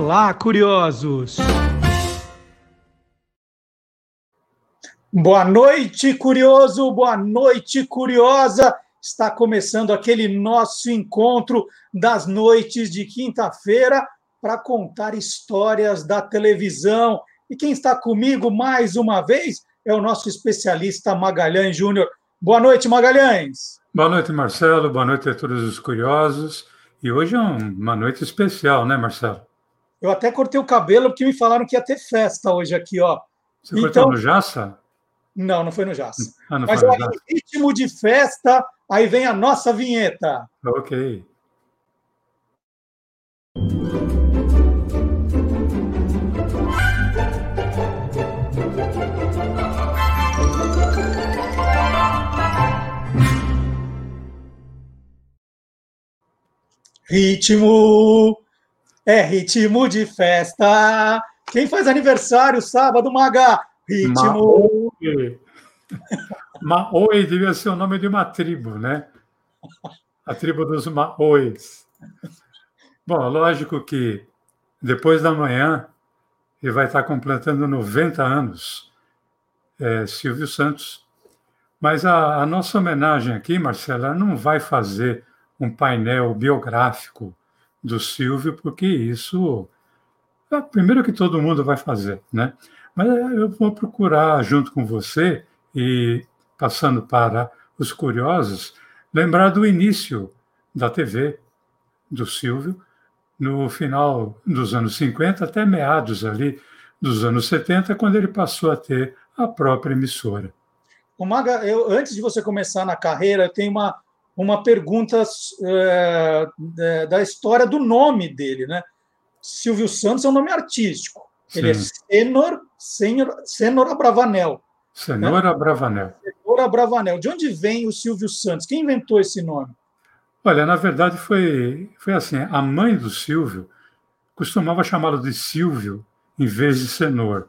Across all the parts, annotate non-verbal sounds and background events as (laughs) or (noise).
Olá, curiosos! Boa noite, curioso! Boa noite, curiosa! Está começando aquele nosso encontro das noites de quinta-feira para contar histórias da televisão. E quem está comigo mais uma vez é o nosso especialista Magalhães Júnior. Boa noite, Magalhães! Boa noite, Marcelo. Boa noite a todos os curiosos. E hoje é uma noite especial, né, Marcelo? Eu até cortei o cabelo porque me falaram que ia ter festa hoje aqui, ó. Você então... cortou no Jaça? Não, não foi no Jaça. Ah, Mas no Jaça. ritmo de festa, aí vem a nossa vinheta. Ok. Ritmo é ritmo de festa. Quem faz aniversário sábado, Maga? Ritmo. Maoi. Maoi devia ser o nome de uma tribo, né? A tribo dos Maois. Bom, lógico que depois da manhã ele vai estar completando 90 anos, é, Silvio Santos. Mas a, a nossa homenagem aqui, Marcela, não vai fazer um painel biográfico do Silvio, porque isso é primeiro que todo mundo vai fazer, né? Mas eu vou procurar, junto com você, e passando para os curiosos, lembrar do início da TV do Silvio, no final dos anos 50 até meados ali dos anos 70, quando ele passou a ter a própria emissora. O Maga, eu, antes de você começar na carreira, eu tenho uma, uma pergunta é, da história do nome dele, né? Silvio Santos é um nome artístico. Sim. Ele é Senor, Senor, Senor Abravanel. Senor né? Abravanel. Senor Abravanel. De onde vem o Silvio Santos? Quem inventou esse nome? Olha, na verdade foi, foi assim: a mãe do Silvio costumava chamá-lo de Silvio em vez de Senor.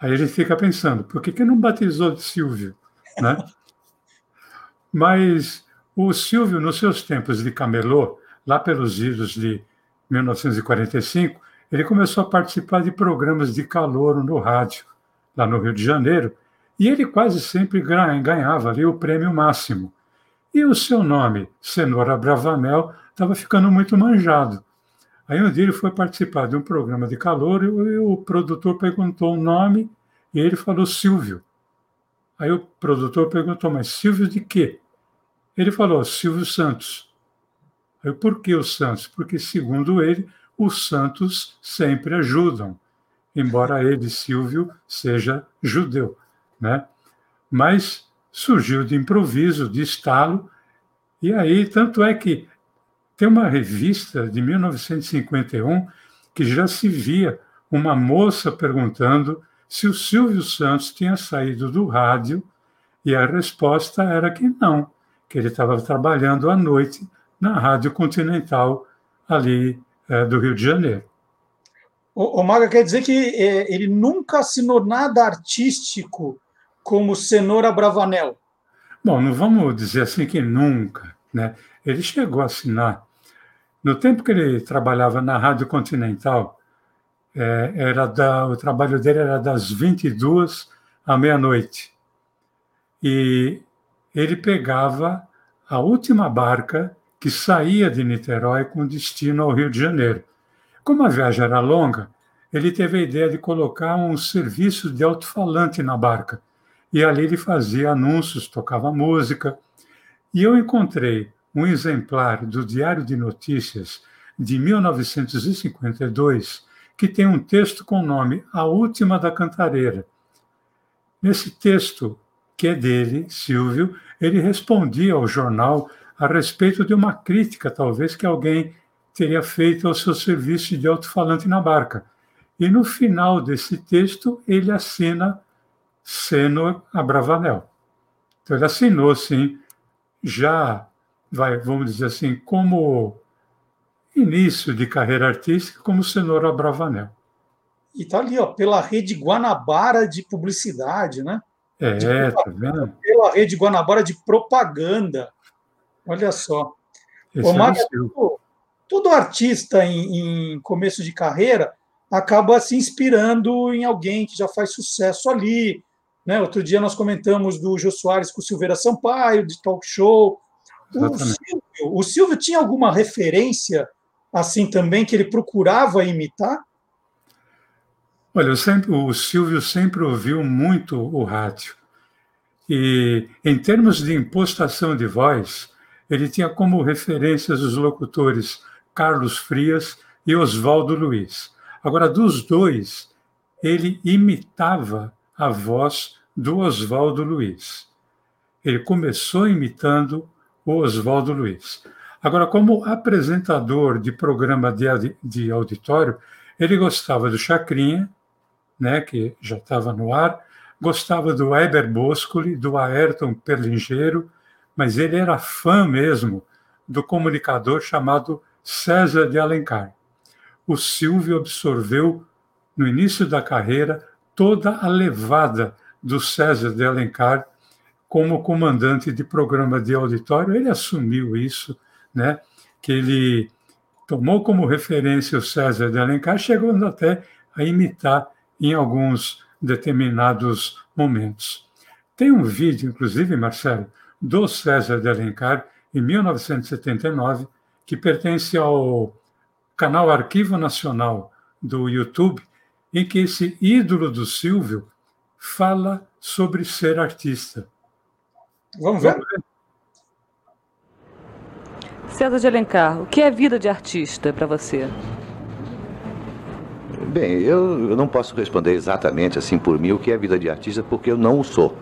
Aí gente fica pensando, por que, que não batizou de Silvio? Né? (laughs) Mas o Silvio, nos seus tempos de camelô, lá pelos idos de 1945, ele começou a participar de programas de calor no rádio, lá no Rio de Janeiro, e ele quase sempre ganhava ali o prêmio máximo. E o seu nome, Cenoura Bravanel, estava ficando muito manjado. Aí um dia ele foi participar de um programa de calor e o produtor perguntou o nome e ele falou Silvio. Aí o produtor perguntou, mas Silvio de quê? Ele falou Silvio Santos. Eu, por que o Santos? Porque, segundo ele, os santos sempre ajudam, embora ele, Silvio, seja judeu. Né? Mas surgiu de improviso, de estalo, e aí, tanto é que tem uma revista de 1951 que já se via uma moça perguntando se o Silvio Santos tinha saído do rádio, e a resposta era que não, que ele estava trabalhando à noite na Rádio Continental ali é, do Rio de Janeiro. O, o Maga quer dizer que é, ele nunca assinou nada artístico como Cenoura Bravanel? Bom, não vamos dizer assim que nunca, né? Ele chegou a assinar. No tempo que ele trabalhava na Rádio Continental, é, era da, o trabalho dele era das 22 à meia-noite. E ele pegava a última barca que saía de Niterói com destino ao Rio de Janeiro. Como a viagem era longa, ele teve a ideia de colocar um serviço de alto-falante na barca. E ali ele fazia anúncios, tocava música. E eu encontrei um exemplar do Diário de Notícias de 1952, que tem um texto com o nome A Última da Cantareira. Nesse texto, que dele, Silvio, ele respondia ao jornal a respeito de uma crítica, talvez, que alguém teria feito ao seu serviço de alto-falante na barca. E no final desse texto, ele assina Senor Abravanel. Então, ele assinou, sim, já, vai, vamos dizer assim, como início de carreira artística, como Senor Abravanel. E está ali, ó, pela rede Guanabara de publicidade, né? É, tá vendo? Pela rede Guanabara de propaganda. Olha só. Esse Maga, é todo artista em, em começo de carreira acaba se inspirando em alguém que já faz sucesso ali. Né? Outro dia nós comentamos do Jô Soares com o Silveira Sampaio, de talk show. O Silvio, o Silvio tinha alguma referência assim também que ele procurava imitar? Olha, sempre, o Silvio sempre ouviu muito o rádio. E, em termos de impostação de voz, ele tinha como referências os locutores Carlos Frias e Oswaldo Luiz. Agora, dos dois, ele imitava a voz do Oswaldo Luiz. Ele começou imitando o Oswaldo Luiz. Agora, como apresentador de programa de, de auditório, ele gostava do Chacrinha, né, que já estava no ar, gostava do Eber Boscoli, do Ayrton Perlingeiro, mas ele era fã mesmo do comunicador chamado César de Alencar. O Silvio absorveu, no início da carreira, toda a levada do César de Alencar como comandante de programa de auditório. Ele assumiu isso, né? que ele tomou como referência o César de Alencar, chegando até a imitar em alguns determinados momentos. Tem um vídeo, inclusive, Marcelo, do César de Alencar, em 1979, que pertence ao canal Arquivo Nacional do YouTube, em que esse ídolo do Silvio fala sobre ser artista. Vamos ver? César de Alencar, o que é vida de artista para você? Bem, eu, eu não posso responder exatamente assim por mim o que é vida de artista, porque eu não o sou.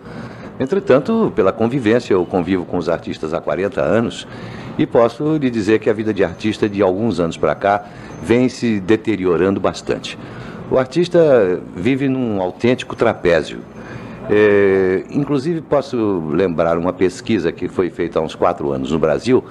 Entretanto, pela convivência, eu convivo com os artistas há 40 anos e posso lhe dizer que a vida de artista de alguns anos para cá vem se deteriorando bastante. O artista vive num autêntico trapézio. É, inclusive, posso lembrar uma pesquisa que foi feita há uns quatro anos no Brasil,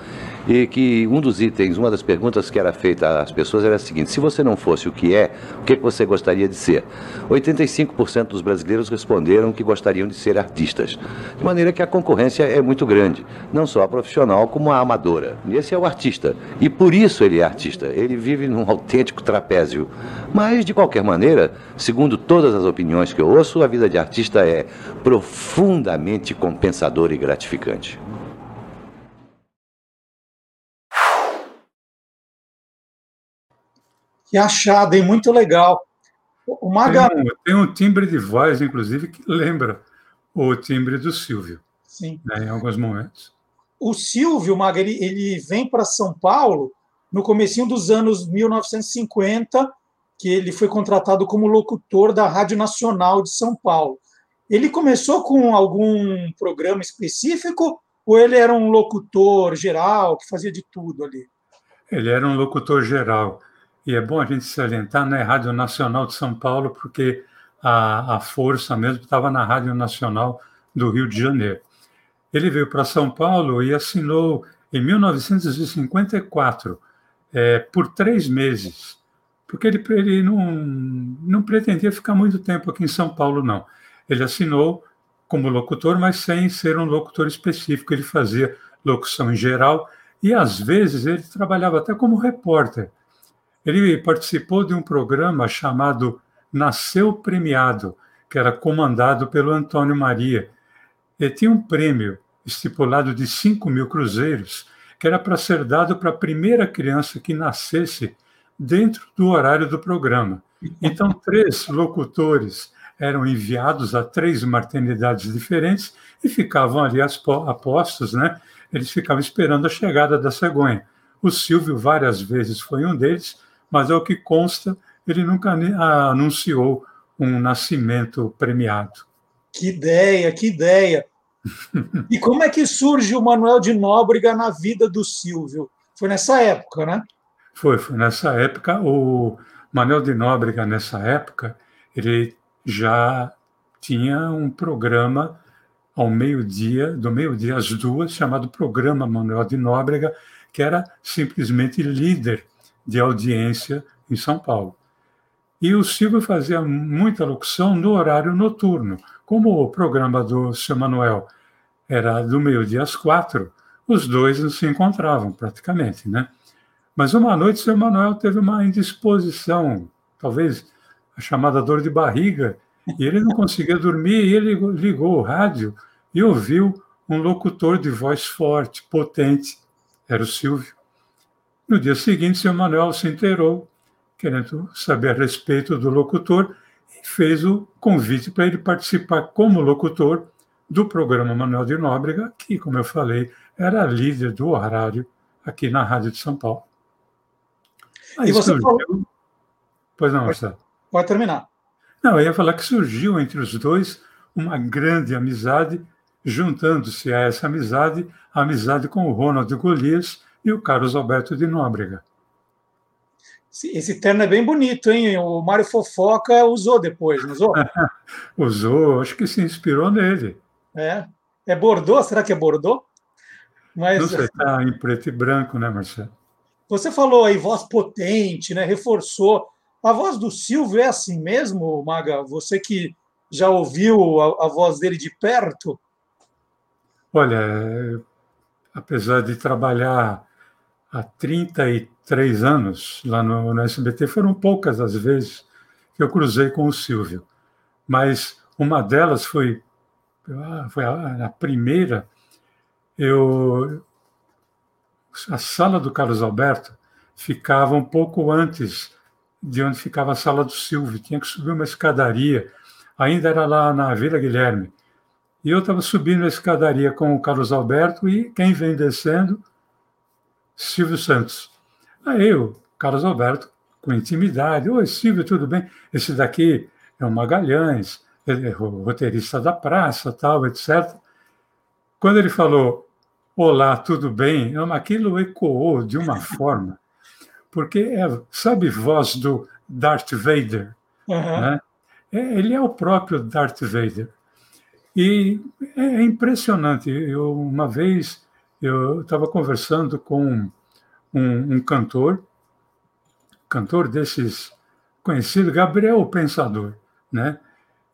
e que um dos itens, uma das perguntas que era feita às pessoas era a seguinte: se você não fosse o que é, o que você gostaria de ser? 85% dos brasileiros responderam que gostariam de ser artistas, de maneira que a concorrência é muito grande, não só a profissional como a amadora. E esse é o artista, e por isso ele é artista. Ele vive num autêntico trapézio. Mas de qualquer maneira, segundo todas as opiniões que eu ouço, a vida de artista é profundamente compensadora e gratificante. Que achado, hein? Muito legal. O Maga... Tem um, tem, um, timbre de voz, inclusive, que lembra o timbre do Silvio. Sim. Né, em alguns momentos. O Silvio, Maga, ele, ele vem para São Paulo no comecinho dos anos 1950, que ele foi contratado como locutor da Rádio Nacional de São Paulo. Ele começou com algum programa específico ou ele era um locutor geral que fazia de tudo ali? Ele era um locutor geral. E é bom a gente salientar, né, Rádio Nacional de São Paulo, porque a, a força mesmo estava na Rádio Nacional do Rio de Janeiro. Ele veio para São Paulo e assinou em 1954, é, por três meses, porque ele, ele não, não pretendia ficar muito tempo aqui em São Paulo, não. Ele assinou como locutor, mas sem ser um locutor específico. Ele fazia locução em geral e, às vezes, ele trabalhava até como repórter ele participou de um programa chamado Nasceu Premiado, que era comandado pelo Antônio Maria. E tinha um prêmio estipulado de 5 mil cruzeiros, que era para ser dado para a primeira criança que nascesse dentro do horário do programa. Então, três locutores eram enviados a três maternidades diferentes e ficavam ali apostos, né? Eles ficavam esperando a chegada da cegonha. O Silvio várias vezes foi um deles, mas ao que consta, ele nunca anunciou um nascimento premiado. Que ideia, que ideia! (laughs) e como é que surge o Manuel de Nóbrega na vida do Silvio? Foi nessa época, né? Foi, foi nessa época. O Manuel de Nóbrega, nessa época, ele já tinha um programa ao meio-dia, do meio-dia às duas, chamado Programa Manuel de Nóbrega, que era simplesmente líder de audiência em São Paulo. E o Silvio fazia muita locução no horário noturno. Como o programa do seu Manuel era do meio-dia às quatro, os dois não se encontravam praticamente, né? Mas uma noite o seu Manuel teve uma indisposição, talvez a chamada dor de barriga, e ele não conseguia dormir, e ele ligou o rádio e ouviu um locutor de voz forte, potente, era o Silvio. No dia seguinte, seu Manuel se inteirou, querendo saber a respeito do locutor, e fez o convite para ele participar como locutor do programa Manuel de Nóbrega, que, como eu falei, era líder do horário aqui na Rádio de São Paulo. Aí e você surgiu... falou... Pois não, Marcelo. Pode terminar. Não, eu ia falar que surgiu entre os dois uma grande amizade, juntando-se a essa amizade, a amizade com o Ronald Golias e o Carlos Alberto de Nóbrega. Esse terno é bem bonito, hein? O Mário Fofoca usou depois, não usou? (laughs) usou, acho que se inspirou nele. É. É Bordeaux? Será que é Bordeaux? Mas... Não sei, está em preto e branco, né, Marcelo? Você falou aí voz potente, né? Reforçou. A voz do Silvio é assim mesmo, Maga? Você que já ouviu a, a voz dele de perto? Olha, apesar de trabalhar há 33 anos lá no, no SBT, foram poucas as vezes que eu cruzei com o Silvio. Mas uma delas foi, ah, foi a, a primeira. Eu, a sala do Carlos Alberto ficava um pouco antes de onde ficava a sala do Silvio. Tinha que subir uma escadaria. Ainda era lá na Vila Guilherme. E eu estava subindo a escadaria com o Carlos Alberto e quem vem descendo? Silvio Santos. Aí o Carlos Alberto, com intimidade, Oi, Silvio, tudo bem? Esse daqui é o Magalhães, ele é o roteirista da praça, tal, etc. Quando ele falou, Olá, tudo bem? Aquilo ecoou de uma (laughs) forma porque é, sabe voz do Darth Vader, uhum. né? É, ele é o próprio Darth Vader. E é impressionante. Eu, uma vez eu estava conversando com um, um, cantor, cantor desses conhecido, Gabriel o Pensador, né?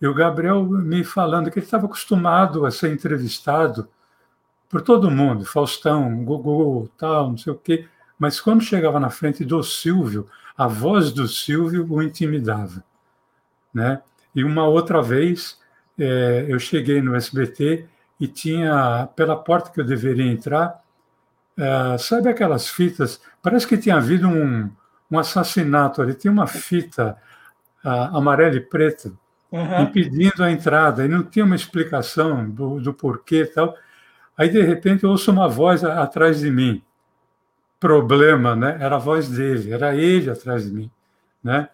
E o Gabriel me falando que ele estava acostumado a ser entrevistado por todo mundo, Faustão, Gugu, tal, não sei o quê. Mas quando chegava na frente do Silvio, a voz do Silvio o intimidava. Né? E uma outra vez, é, eu cheguei no SBT e tinha, pela porta que eu deveria entrar, é, sabe aquelas fitas? Parece que tinha havido um, um assassinato ali, tinha uma fita amarela e preta uhum. impedindo a entrada, e não tinha uma explicação do, do porquê e tal. Aí, de repente, eu ouço uma voz atrás de mim problema, né? Era a voz dele, era ele atrás de mim, né?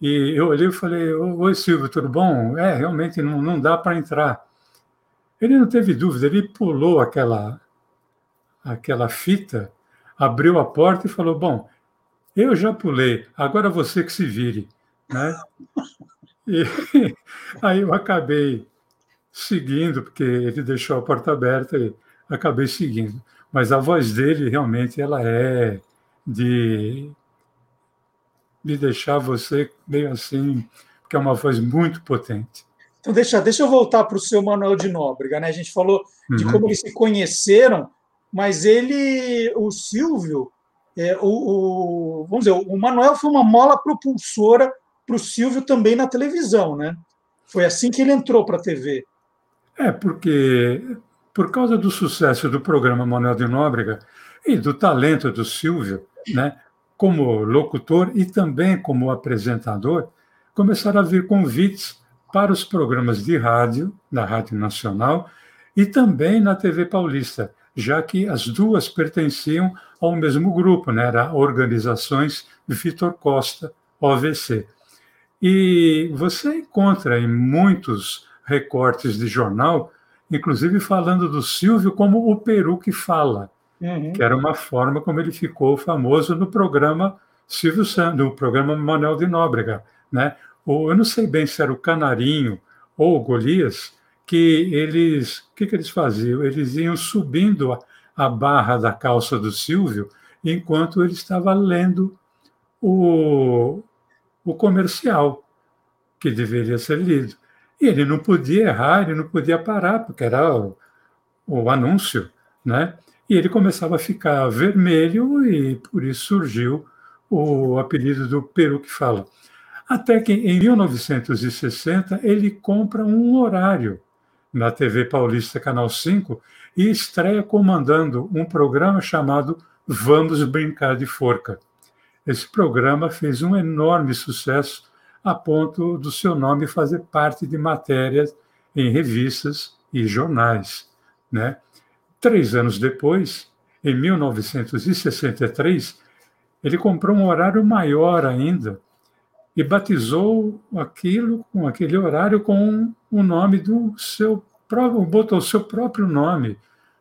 E eu olhei e falei: Oi, Silvio, tudo bom? É, realmente não, não dá para entrar. Ele não teve dúvida, ele pulou aquela, aquela fita, abriu a porta e falou: Bom, eu já pulei, agora você que se vire. Né? (laughs) E (laughs) aí eu acabei seguindo, porque ele deixou a porta aberta e acabei seguindo mas a voz dele realmente ela é de, de deixar você meio assim, porque é uma voz muito potente. Então, deixa, deixa eu voltar para o seu Manuel de Nóbrega. Né? A gente falou de uhum. como eles se conheceram, mas ele, o Silvio, é, o, o, vamos dizer, o Manuel foi uma mola propulsora para o Silvio também na televisão, né? Foi assim que ele entrou para a TV. É, porque por causa do sucesso do programa Manuel de Nóbrega e do talento do Silvio, né, como locutor e também como apresentador, começaram a vir convites para os programas de rádio, da Rádio Nacional, e também na TV Paulista, já que as duas pertenciam ao mesmo grupo, né? Era Organizações Vitor Costa, OVC. E você encontra em muitos recortes de jornal inclusive falando do Silvio como o Peru que fala, uhum. que era uma forma como ele ficou famoso no programa Silvio Santos, no programa Manuel de Nóbrega, né? Ou, eu não sei bem se era o Canarinho ou o Golias, que eles, o que, que eles faziam? Eles iam subindo a, a barra da calça do Silvio enquanto ele estava lendo o, o comercial que deveria ser lido. E ele não podia errar, ele não podia parar, porque era o, o anúncio, né? e ele começava a ficar vermelho e por isso surgiu o apelido do Peru que fala. Até que em 1960 ele compra um horário na TV Paulista Canal 5 e estreia comandando um programa chamado Vamos Brincar de Forca. Esse programa fez um enorme sucesso a ponto do seu nome fazer parte de matérias em revistas e jornais. Né? Três anos depois, em 1963, ele comprou um horário maior ainda e batizou aquilo com aquele horário com o nome do seu próprio, botou o seu próprio nome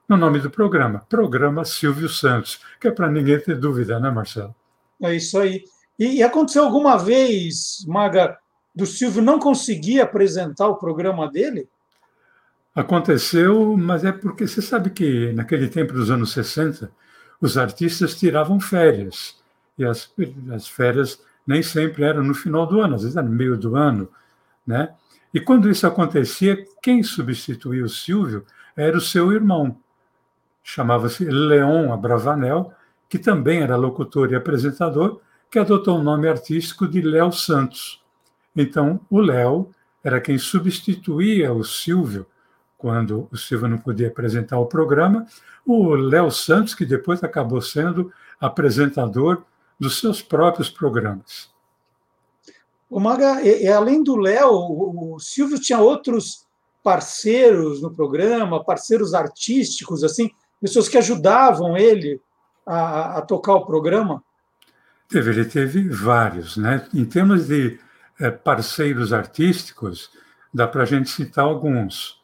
no nome do programa, Programa Silvio Santos, que é para ninguém ter dúvida, né, Marcelo? É isso aí. E, e aconteceu alguma vez, Maga, do Silvio não conseguir apresentar o programa dele? Aconteceu, mas é porque você sabe que naquele tempo dos anos 60, os artistas tiravam férias. E as, as férias nem sempre eram no final do ano, às vezes era no meio do ano. Né? E quando isso acontecia, quem substituía o Silvio era o seu irmão. Chamava-se Leon Abravanel, que também era locutor e apresentador, que adotou o nome artístico de Léo Santos. Então, o Léo era quem substituía o Silvio quando o Silvio não podia apresentar o programa, o Léo Santos, que depois acabou sendo apresentador dos seus próprios programas. O Maga, e, e além do Léo, o, o Silvio tinha outros parceiros no programa, parceiros artísticos, assim, pessoas que ajudavam ele a, a tocar o programa? Teve, ele teve vários, né? Em termos de é, parceiros artísticos, dá para a gente citar alguns.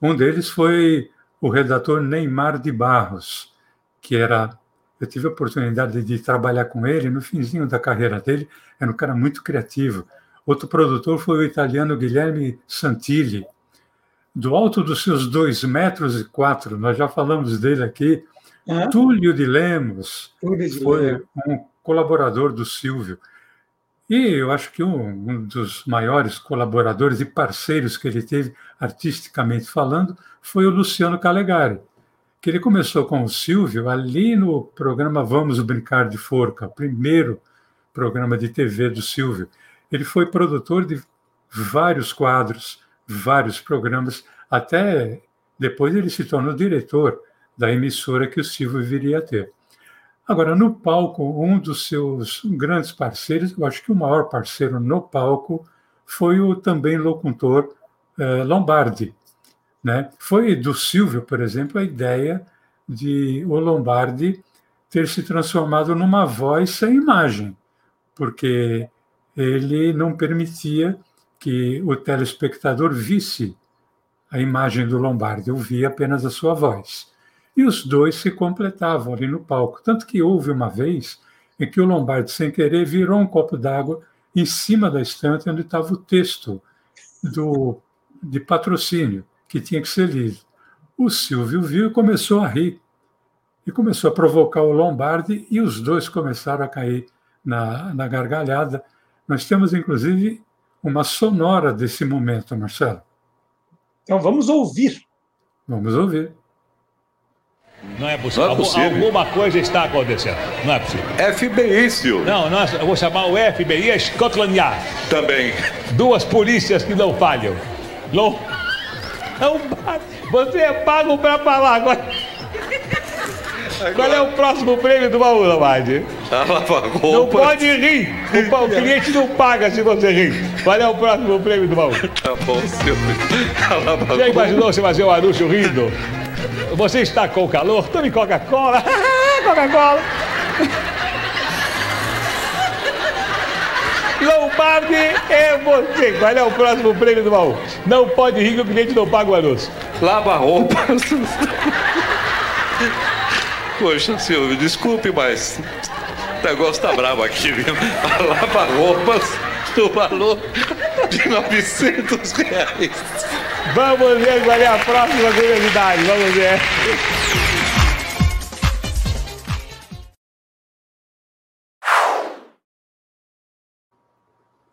Um deles foi o redator Neymar de Barros, que era. Eu tive a oportunidade de trabalhar com ele no finzinho da carreira dele, era um cara muito criativo. Outro produtor foi o italiano Guilherme Santilli. Do alto dos seus dois metros e quatro, nós já falamos dele aqui, é? Túlio de Lemos Túlio foi Lemos. um colaborador do Silvio. E eu acho que um, um, dos maiores colaboradores e parceiros que ele teve, artisticamente falando, foi o Luciano Calegari, que ele começou com o Silvio ali no programa Vamos Brincar de Forca, primeiro programa de TV do Silvio. Ele foi produtor de vários quadros, vários programas, até depois ele se tornou diretor da emissora que o Silvio viria a ter. Agora, no palco, um dos seus grandes parceiros, eu acho que o maior parceiro no palco, foi o também locutor eh, Lombardi. Né? Foi do Silvio, por exemplo, a ideia de o Lombardi ter se transformado numa voz sem imagem, porque ele não permitia que o telespectador visse a imagem do Lombardi, ouvia apenas a sua voz e os dois se completavam ali no palco. Tanto que houve uma vez em que o Lombardi, sem querer, virou um copo d'água em cima da estante onde estava o texto do, de patrocínio que tinha que ser lido. O Silvio viu e começou a rir. E começou a provocar o Lombardi e os dois começaram a cair na, na gargalhada. Nós temos, inclusive, uma sonora desse momento, Marcelo. Então vamos ouvir. Vamos ouvir. Não é possível. Não é possível. Alguma coisa está acontecendo. Não é possível. FBI, senhor. Não, nós, eu vou chamar o FBI e a Scotland Yard. Também. Duas polícias que não falham. Não. Não Você é pago para falar agora. Qual é o próximo prêmio do baú, Lombardi? Não pode rir. O, o, cliente não paga se você rir. Qual é o próximo prêmio do baú? Tá bom, senhor. Já imaginou você fazer um anúncio rindo? Você está com calor? Tome Coca-Cola. (laughs) Coca-Cola. Lombardi é você. Qual é o próximo prêmio do baú? Não pode rir que o cliente não paga o anúncio. Lava roupas. Poxa, Silvio, desculpe, mas o negócio tá bravo aqui, viu? Lava roupas do valor de 900 reais. Vamos ver qual é a próxima curiosidade. Vamos ver.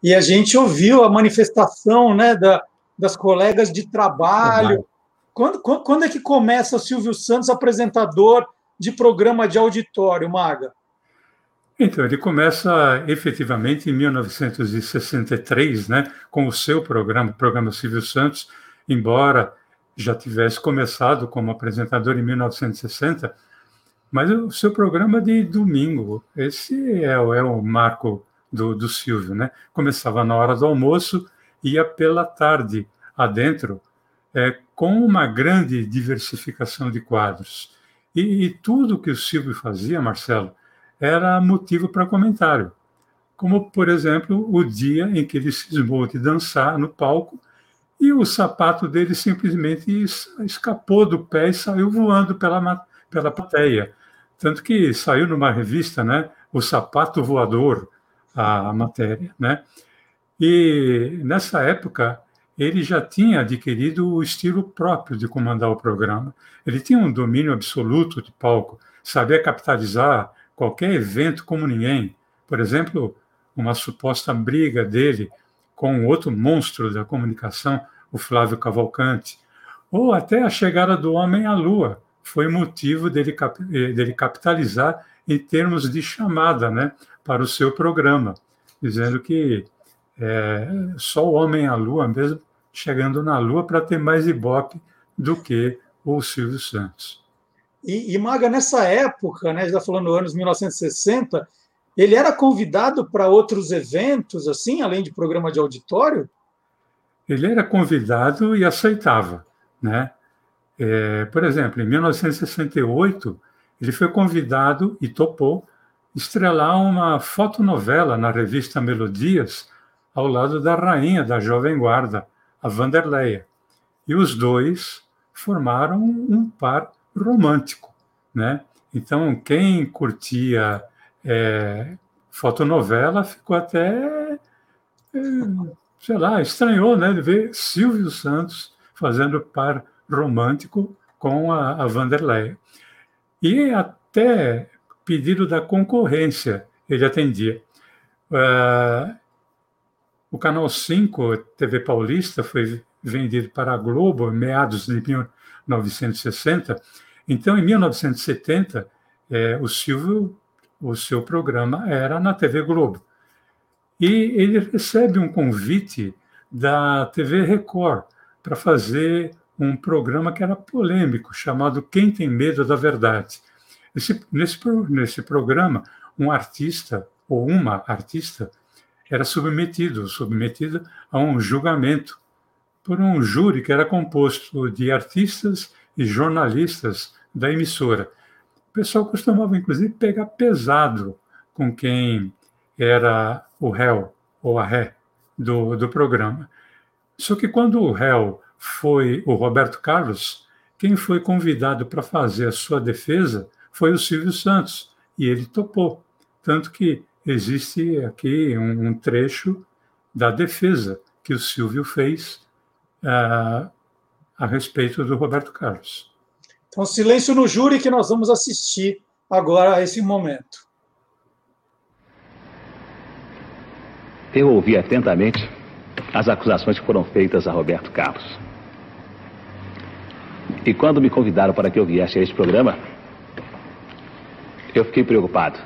E a gente ouviu a manifestação né, da, das colegas de trabalho. Quando, quando é que começa o Silvio Santos, apresentador de programa de auditório, Maga? Então, ele começa efetivamente em 1963, né, com o seu programa, o programa Silvio Santos, embora já tivesse começado como apresentador em 1960, mas o seu programa de domingo, esse é, é o marco do, do Silvio, né? Começava na hora do almoço, ia pela tarde adentro, é, com uma grande diversificação de quadros. E, e tudo que o Silvio fazia, Marcelo, era motivo para comentário. Como, por exemplo, o dia em que ele cismou de dançar no palco e o sapato dele simplesmente escapou do pé e saiu voando pela, pela plateia. Tanto que saiu numa revista, né, O Sapato Voador, a matéria, né? E nessa época ele já tinha adquirido o estilo próprio de comandar o programa. Ele tinha um domínio absoluto de palco, sabia capitalizar qualquer evento como ninguém. Por exemplo, uma suposta briga dele com outro monstro da comunicação, o Flávio Cavalcante, ou até a chegada do homem à Lua, foi motivo dele, eh, dele capitalizar em termos de chamada né, para o seu programa, dizendo que é, só o homem à Lua mesmo chegando na Lua para ter mais ibope do que o Silvio Santos. E, e Maga, nessa época, né, já tá falando anos 1960, ele era convidado para outros eventos, assim, além de programa de auditório? Ele era convidado e aceitava, né? É, por exemplo, em 1968, ele foi convidado e topou estrelar uma fotonovela na revista Melodias ao lado da rainha da Jovem Guarda, a Vanderleia. E os dois formaram um par romântico, né? Então, quem curtia é, fotonovela ficou até, é, sei lá, estranhou, né, de ver Silvio Santos fazendo par romântico com a, a Vanderleia. E até pedido da concorrência ele atendia. Uh, o Canal 5, TV Paulista, foi vendido para a Globo em meados de 1960. Então, em 1970, é, o Silvio, o seu programa era na TV Globo. E ele recebe um convite da TV Record para fazer um programa que era polêmico, chamado Quem Tem Medo da Verdade. Esse, nesse, nesse programa, um artista ou uma artista era submetido, submetida a um julgamento por um júri que era composto de artistas e jornalistas da emissora. O pessoal costumava, inclusive, pegar pesado com quem era o réu ou a ré do, do programa. Só que quando o réu foi o Roberto Carlos, quem foi convidado para fazer a sua defesa foi o Silvio Santos, e ele topou. Tanto que existe aqui um, um trecho da defesa que o Silvio fez uh, a respeito do Roberto Carlos. Então, silêncio no júri que nós vamos assistir agora a esse momento. Eu ouvi atentamente as acusações que foram feitas a Roberto Carlos. E quando me convidaram para que eu viesse a este programa, eu fiquei preocupado.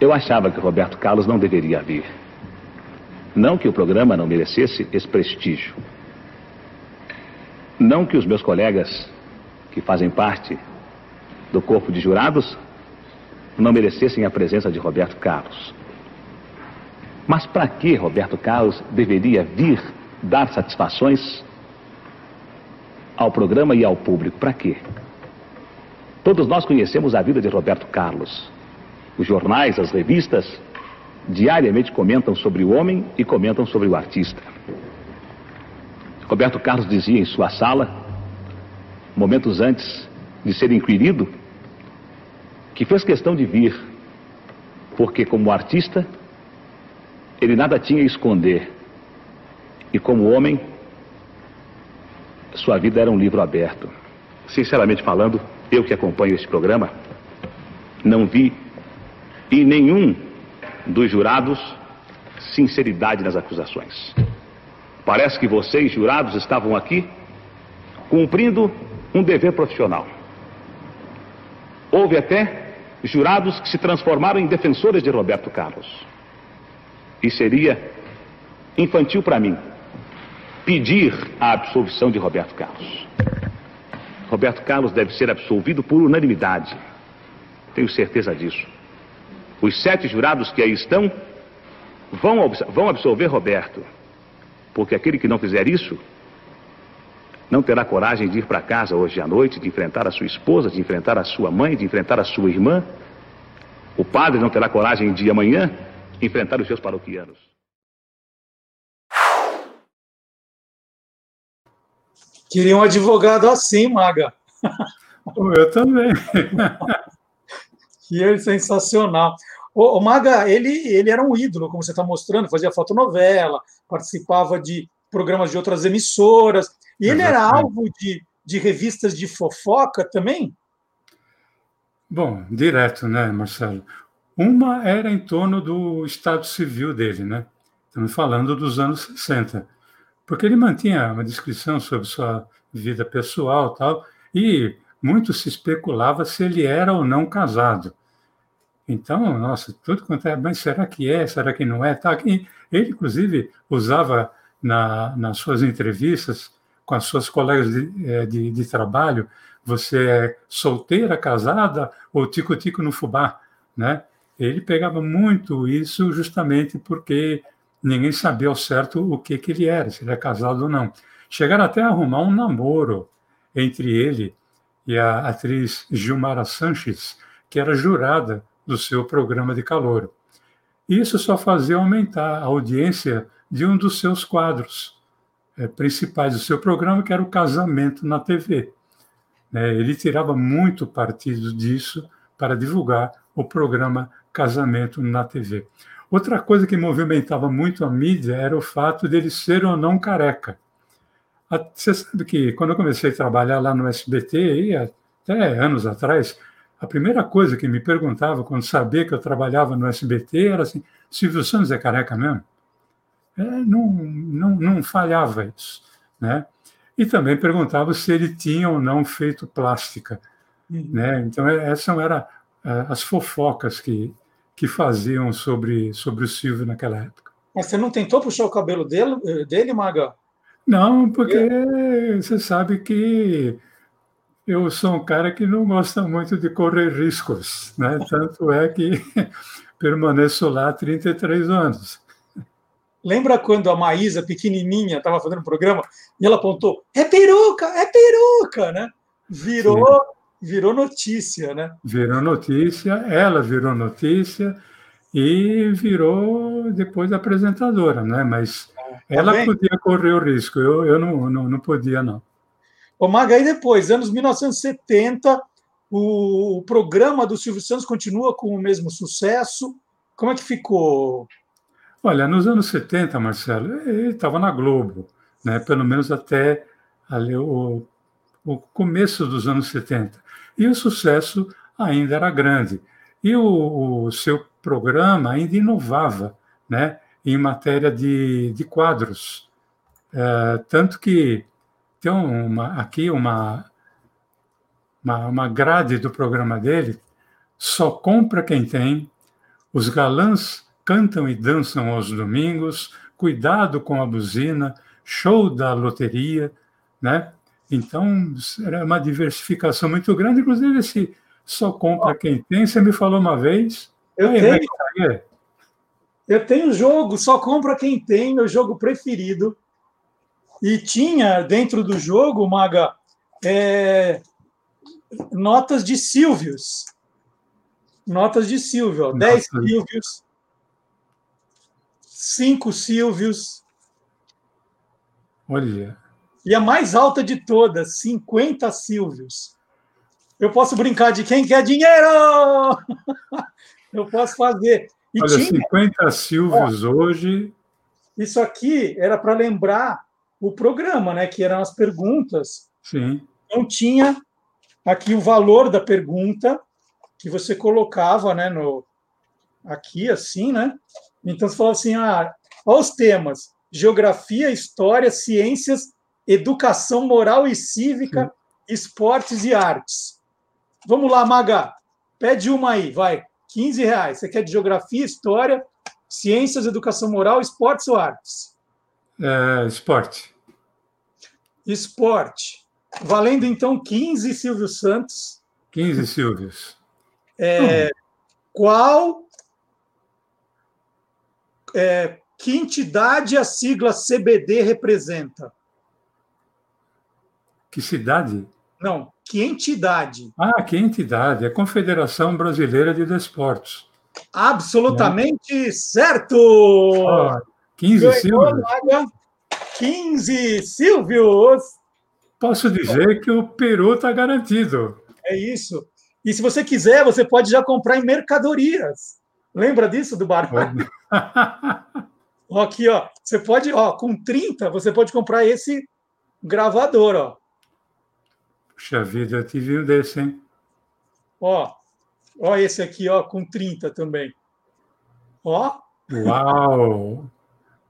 Eu achava que Roberto Carlos não deveria vir. Não que o programa não merecesse esse prestígio. Não que os meus colegas, que fazem parte do corpo de jurados, não merecessem a presença de Roberto Carlos. Mas para que Roberto Carlos deveria vir dar satisfações ao programa e ao público? Para quê? Todos nós conhecemos a vida de Roberto Carlos. Os jornais, as revistas, diariamente comentam sobre o homem e comentam sobre o artista. Roberto Carlos dizia em sua sala, momentos antes de ser inquirido, que fez questão de vir, porque como artista, ele nada tinha a esconder. E como homem, sua vida era um livro aberto. Sinceramente falando, eu que acompanho este programa, não vi em nenhum dos jurados sinceridade nas acusações. Parece que vocês, jurados, estavam aqui cumprindo um dever profissional. Houve até jurados que se transformaram em defensores de Roberto Carlos. E seria infantil para mim pedir a absolvição de Roberto Carlos. Roberto Carlos deve ser absolvido por unanimidade. Tenho certeza disso. Os sete jurados que aí estão vão, vão absolver Roberto. Porque aquele que não fizer isso não terá coragem de ir para casa hoje à noite, de enfrentar a sua esposa, de enfrentar a sua mãe, de enfrentar a sua irmã. O padre não terá coragem de amanhã enfrentar os seus paroquianos. Queria um advogado assim, Maga. Eu também. que é sensacional. O, o, Maga, ele, ele era um ídolo, como você está mostrando, fazia fotonovela, participava de programas de outras emissoras, e ele Exatamente. era alvo de, de revistas de fofoca também? Bom, direto, né, Marcelo? Uma era em torno do estado civil dele, né? Estamos falando dos anos 60 porque ele mantinha uma descrição sobre sua vida pessoal tal, e muito se especulava se ele era ou não casado. Então, nossa, tudo quanto é, mas será que é, será que não é? Tá, ele, inclusive, usava na, nas suas entrevistas com as suas colegas de, é, de, de trabalho, você é solteira, casada ou tico-tico no fubá, né? Ele pegava muito isso justamente porque ninguém sabia ao certo o que, que ele era, se ele era casado ou não. Chegaram até a arrumar um namoro entre ele e a atriz Gilmara Sanches, que era jurada do seu programa de calor. Isso só fazia aumentar a audiência de um dos seus quadros é, principais do seu programa, que era o Casamento na TV. É, né, ele tirava muito partido disso para divulgar o programa Casamento na TV. Outra coisa que movimentava muito a mídia era o fato dele ser ou não careca. Você sabe que quando eu comecei a trabalhar lá no SBT, até anos atrás, a primeira coisa que me perguntava quando sabia que eu trabalhava no SBT era assim: Silvio Santos é careca mesmo? É, não, não, não falhava isso. Né? E também perguntava se ele tinha ou não feito plástica. Uhum. Né? Então, essas eram as fofocas que, que faziam sobre, sobre o Silvio naquela época. Mas você não tentou puxar o cabelo dele, dele Maga? Não, porque você sabe que eu sou um cara que não gosta muito de correr riscos, né? Tanto é que (laughs) permaneço lá há 33 anos. Lembra quando a Maísa, pequenininha, estava fazendo um programa e ela apontou: é peruca, é peruca, né? Virou Sim virou notícia, né? Virou notícia, ela virou notícia e virou depois apresentadora, né? Mas tá ela podia correr o risco, eu, eu não, não, não podia, não. Ô, Maga, aí depois, anos 1970, o, o programa do Silvio Santos continua com o mesmo sucesso. Como é que ficou? Olha, nos anos 70, Marcelo, ele estava na Globo, né? pelo menos até ali, o, o começo dos anos 70 e o sucesso ainda era grande. E o, o seu programa ainda inovava né, em matéria de, de quadros. É, tanto que tem uma, aqui uma, uma, uma grade do programa dele, só compra quem tem, os galãs cantam e dançam aos domingos, cuidado com a buzina, show da loteria, né? Então, era uma diversificação muito grande, inclusive esse só compra quem tem. Você me falou uma vez. Eu aí, tenho. Tá eu tenho jogo, só compra quem tem, meu jogo preferido. E tinha dentro do jogo, Maga, é, notas de Silvios. Notas de Silvio, 10 Silvios, 5 Silvios. Olha. E a mais alta de todas, 50 Silvios. Eu posso brincar de quem quer dinheiro! (laughs) Eu posso fazer. E Olha, tinha... 50 Silvios Ó, hoje. Isso aqui era para lembrar o programa, né? Que eram as perguntas. Sim. Então tinha aqui o valor da pergunta que você colocava, né? No aqui assim, né? Então você falava assim, ah, olha os temas: geografia, história, ciências educação moral e cívica, esportes e artes. Vamos lá, Maga. Pede uma aí, vai. 15 reais. Você quer de geografia, história, ciências, educação moral, esportes ou artes? É, esporte. Esporte. Valendo então 15, Silvio Santos. 15 Silvios. É, qual. É, que entidade a sigla CBD representa? Que cidade? Não, que entidade? Ah, que entidade? É a Confederação Brasileira de Desportos. Absolutamente certo! Oh, 15 Ganhou Silvios. vaga 15 Silvios! Posso dizer que o Peru está garantido. É isso. E se você quiser, você pode já comprar em mercadorias. Lembra disso do bar? (laughs) Ó, Aqui, ó. Você pode, ó, com 30, você pode comprar esse gravador, ó. Puxa vida, eu tive um desse, hein? Ó, ó esse aqui, ó, com 30 também. Ó, Uau!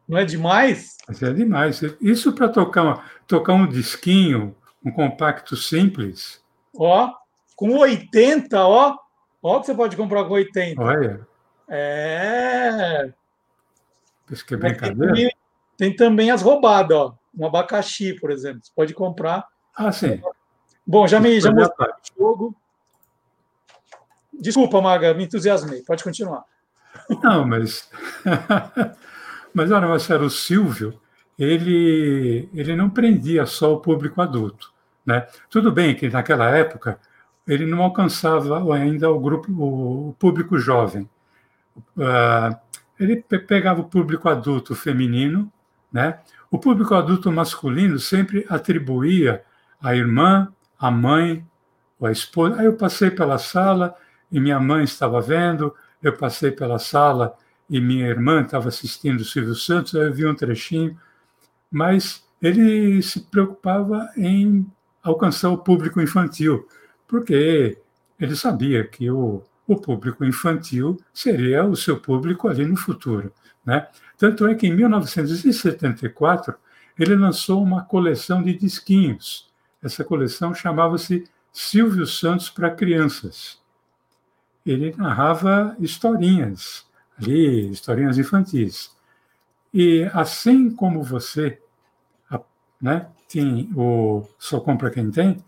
não é demais? Mas é demais. Isso para tocar, tocar um disquinho, um compacto simples. Ó, com 80, ó. Ó que você pode comprar com 80. Olha, É. isso que é Tem brincadeira. também, tem também as roubadas, ó. Um abacaxi, por exemplo. Você pode comprar. Ah, sim. Bom, já me já mostrei o jogo. Desculpa, Maga, me entusiasmei. Pode continuar. Não, mas. (laughs) mas olha, Marcelo, o Silvio, ele, ele não prendia só o público adulto. Né? Tudo bem que naquela época ele não alcançava ainda o grupo, o público jovem. Ah, ele pe- pegava o público adulto feminino, né? O público adulto masculino sempre atribuía a irmã, a mãe, ou a esposa. Aí eu passei pela sala e minha mãe estava vendo, eu passei pela sala e minha irmã estava assistindo o Silvio Santos, aí eu vi um trechinho, mas ele se preocupava em alcançar o público infantil, porque ele sabia que o, o público infantil seria o seu público ali no futuro. Né? Tanto é que em 1974 ele lançou uma coleção de disquinhos. Essa coleção chamava-se Silvio Santos para Crianças. Ele narrava historinhas ali, historinhas infantis. E assim como você, né, tem o Só Compra Quem Tem,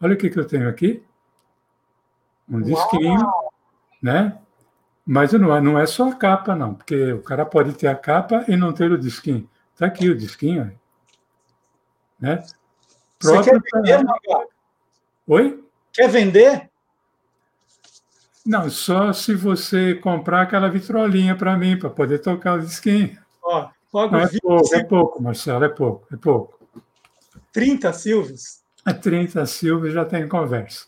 olha o que, que eu tenho aqui. Um disquinho, né? Mas não é, não é só a capa, não, porque o cara pode ter a capa e não ter o disquinho. Está aqui o disquinho. Né? Você quer pra- vender, Maga? Oi? Quer vender? Não, só se você comprar aquela vitrolinha para mim, para poder tocar o disquinho. Ó, logo é 20, pouco, é pouco, Marcelo, é pouco, é pouco. 30 Silvios. É 30 Silvio já tem conversa.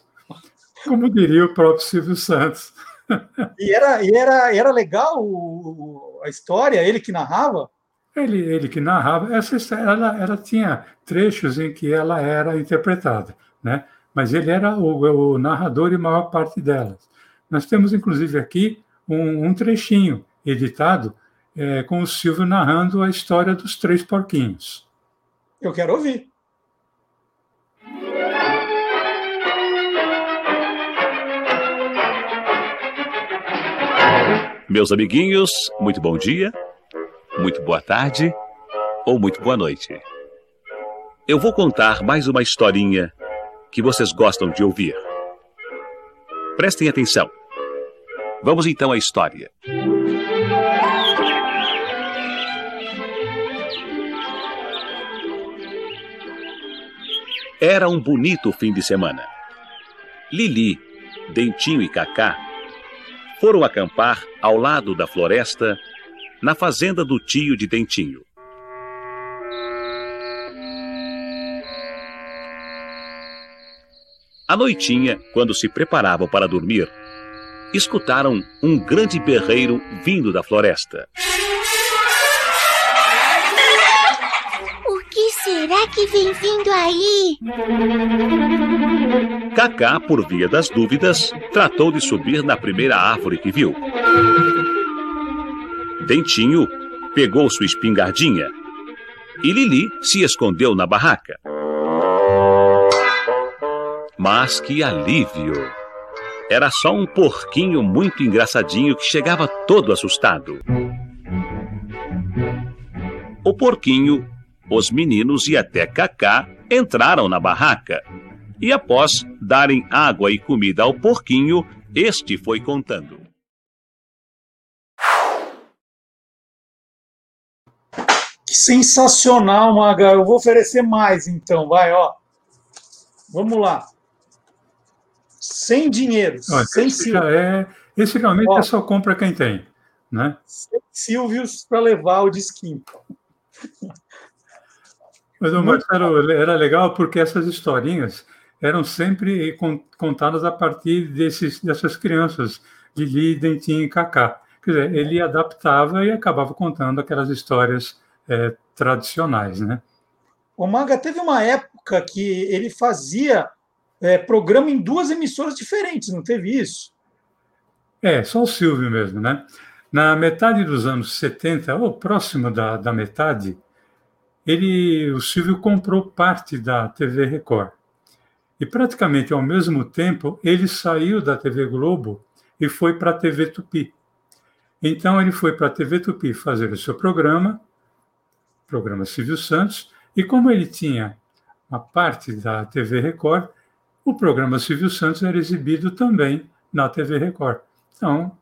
Como diria o próprio Silvio Santos. E era, e era, era legal o- a história, ele que narrava? Ele, ele que narrava, essa história, ela, ela tinha trechos em que ela era interpretada, né? mas ele era o, o narrador e maior parte delas. Nós temos, inclusive, aqui um, um trechinho editado eh, com o Silvio narrando a história dos três porquinhos. Eu quero ouvir. Meus amiguinhos, muito bom dia, muito boa tarde ou muito boa noite. Eu vou contar mais uma historinha que vocês gostam de ouvir. Prestem atenção. Vamos então à história. Era um bonito fim de semana. Lili, Dentinho e Cacá foram acampar ao lado da floresta, na fazenda do tio de Dentinho. À noitinha, quando se preparavam para dormir, escutaram um grande berreiro vindo da floresta. O que será que vem vindo aí? Cacá, por via das dúvidas, tratou de subir na primeira árvore que viu. Dentinho pegou sua espingardinha e Lili se escondeu na barraca. Mas que alívio! era só um porquinho muito engraçadinho que chegava todo assustado. O porquinho, os meninos e até Cacá entraram na barraca. E após darem água e comida ao porquinho, este foi contando. Sensacional, Maga. Eu vou oferecer mais, então. Vai, ó. Vamos lá. Sem dinheiro. Sem esse, já é, esse realmente Ó. é só compra quem tem. Né? Sem Silvios para levar o disquinho. Mas o Marcelo era legal porque essas historinhas eram sempre con- contadas a partir desses, dessas crianças, Lili, Dentinho e Cacá. Quer dizer, ele adaptava e acabava contando aquelas histórias eh, tradicionais, né? O Maga teve uma época que ele fazia é, programa em duas emissoras diferentes, não teve isso? É, só o Silvio mesmo, né? Na metade dos anos 70, ou próximo da, da metade, ele, o Silvio comprou parte da TV Record. E praticamente ao mesmo tempo, ele saiu da TV Globo e foi para a TV Tupi. Então, ele foi para a TV Tupi fazer o seu programa, programa Silvio Santos, e como ele tinha uma parte da TV Record, o programa Silvio Santos era exibido também na TV Record. Então,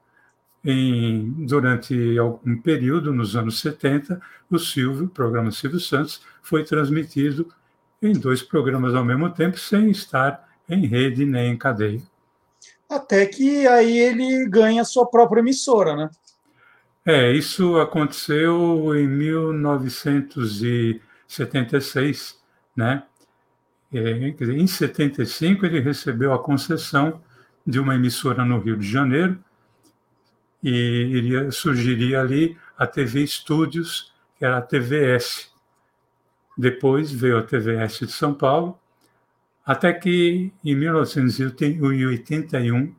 em, durante algum período, nos anos 70, o Silvio, o programa Silvio Santos, foi transmitido em dois programas ao mesmo tempo, sem estar em rede nem em cadeia. Até que aí ele ganha a sua própria emissora, né? É, isso aconteceu em 1976, né? É, em 75 ele recebeu a concessão de uma emissora no Rio de Janeiro e iria surgiria ali a TV Estúdios, que era a TVS. Depois veio a TVS de São Paulo, até que em 1981,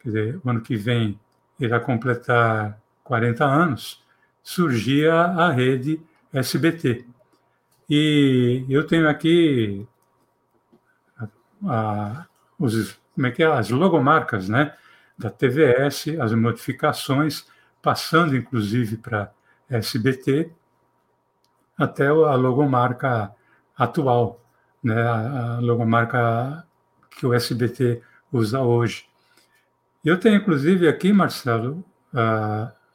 quer dizer, o ano que vem irá completar 40 anos, surgia a rede SBT. E eu tenho aqui a, os, como é que é, as logomarcas né, da TVS, as modificações, passando inclusive para SBT, até a logomarca atual, né, a, logomarca que o SBT usa hoje. Eu tenho, inclusive, aqui, Marcelo,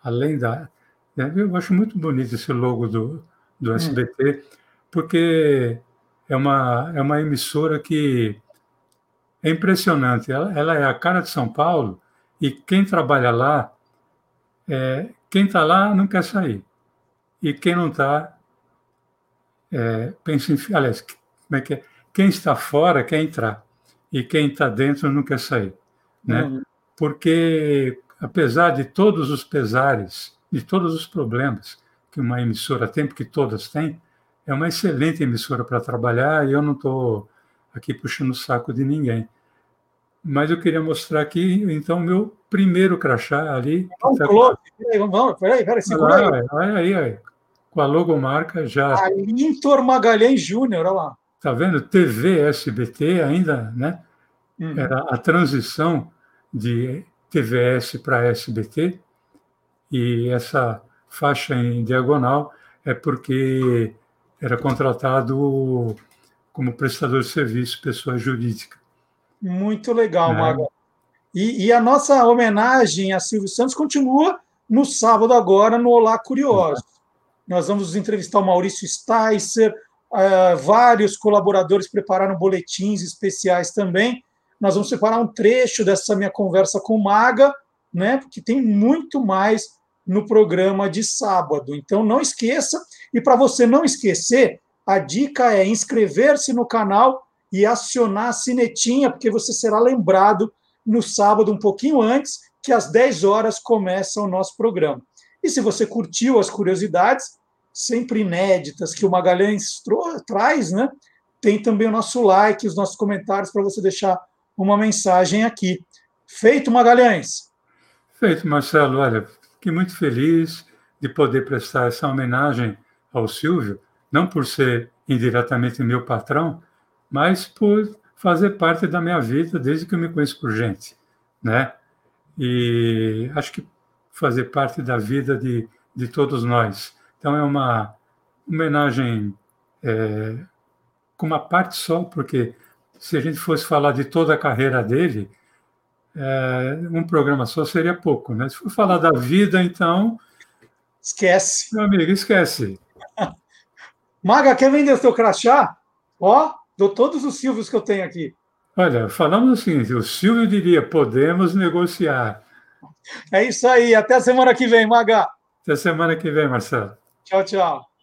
além da. Né, eu acho muito bonito esse logo do, do SBT, porque é uma, é uma emissora que é impressionante. Ela, ela é a cara de São Paulo e quem trabalha lá, é, quem está lá não quer sair. E quem não está, é, pensa em. Aliás, como é que é? Quem está fora quer entrar. E quem está dentro não quer sair. Né? Uhum. Porque, apesar de todos os pesares, de todos os problemas que uma emissora tem, porque todas têm, é uma excelente emissora para trabalhar e eu não estou aqui puxando o saco de ninguém. Mas eu queria mostrar aqui, então, meu primeiro crachá ali. Vamos, tá... vamos, vamos, peraí, peraí, segura aí. Olha aí, olha aí, com a logomarca já. Alintor Magalhães Júnior, olha lá. Tá vendo? TV SBT ainda, né? Uhum. Era a transição de TVS para SBT e essa faixa em diagonal é porque era contratado como prestador de serviço pessoa jurídica. Muito legal, é. Maga. E, e, a nossa homenagem a Silvio Santos continua no sábado agora no Olá Curioso. É. Nós vamos entrevistar o Maurício Sticer, uh, vários colaboradores prepararam boletins especiais também. Nós vamos separar um trecho dessa minha conversa com Maga, né? Porque tem muito mais no programa de sábado. Então não esqueça. E para você não esquecer, a dica é inscrever-se no canal e acionar a sinetinha, porque você será lembrado no sábado, um pouquinho antes, que às 10 horas começa o nosso programa. E se você curtiu as curiosidades, sempre inéditas, que o Magalhães traz, né? Tem também o nosso like, os nossos comentários para você deixar uma mensagem aqui. Feito, Magalhães? Feito, Marcelo. Olha, fiquei muito feliz de poder prestar essa homenagem ao Silvio, não por ser indiretamente meu patrão, mas por fazer parte da minha vida desde que eu me conheço por gente, né? E acho que fazer parte da vida de, de todos nós. Então é uma homenagem é, com uma parte só, porque se a gente fosse falar de toda a carreira dele, é, um programa só seria pouco, né? Se for falar da vida, então. Esquece. Meu amigo, esquece. (laughs) Maga, quer vender o seu crachá? Ó, dou todos os Silvios que eu tenho aqui. Olha, falamos o seguinte: o Silvio diria, podemos negociar. É isso aí. Até semana que vem, Maga. Até semana que vem, Marcelo. Tchau, tchau.